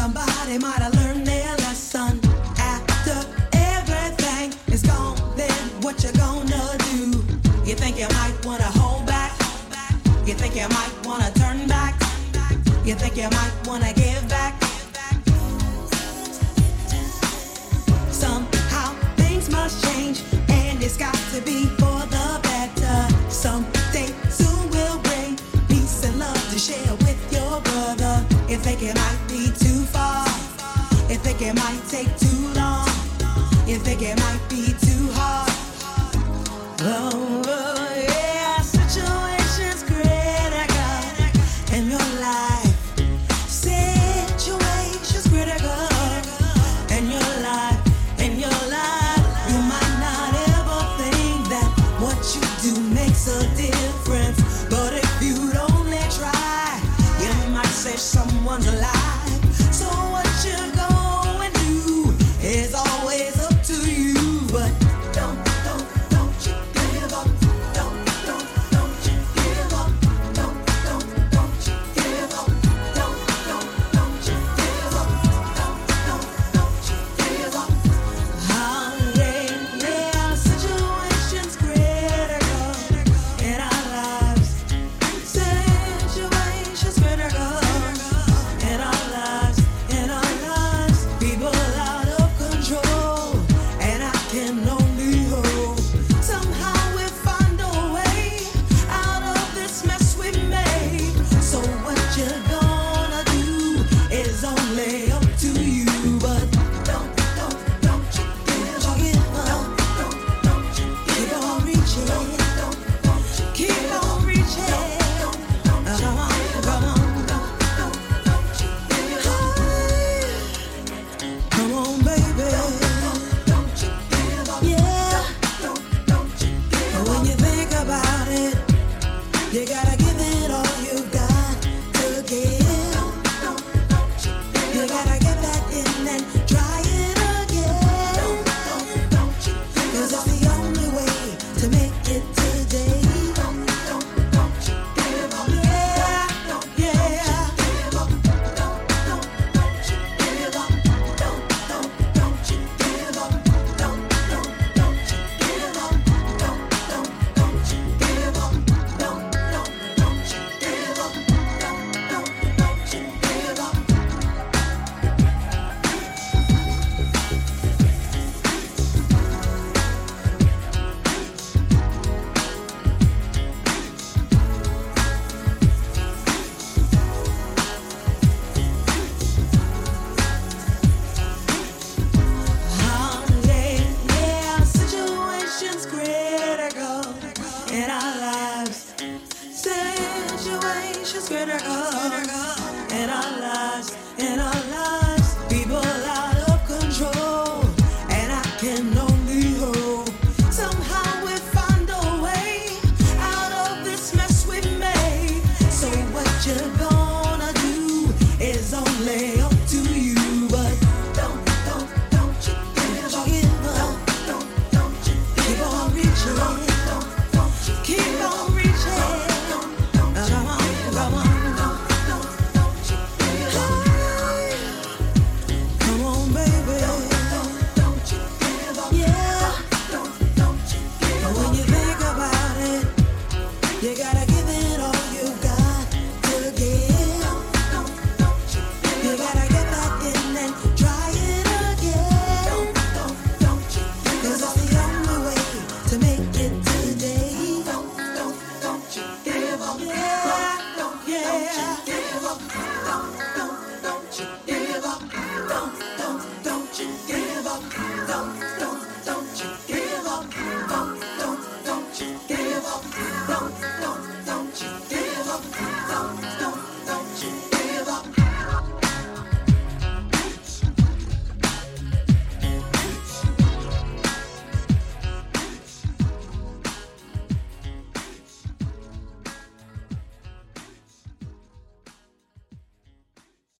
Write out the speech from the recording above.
Somebody might have learned their lesson. After everything is gone, then what you gonna do? You think you might wanna hold back? You think you might wanna turn back? You think you might wanna give back? Somehow things must change, and it's got to be for the better. Someday soon will bring peace and love to share with your brother. You think it might think it might take too long? You think it might be too hard? Oh, oh, yeah, situation's critical in your life. Situation's critical in your life, in your life. You might not ever think that what you do makes a difference, but if you only try, you might save someone's life. only way to make In our lives, in our lives, people lie.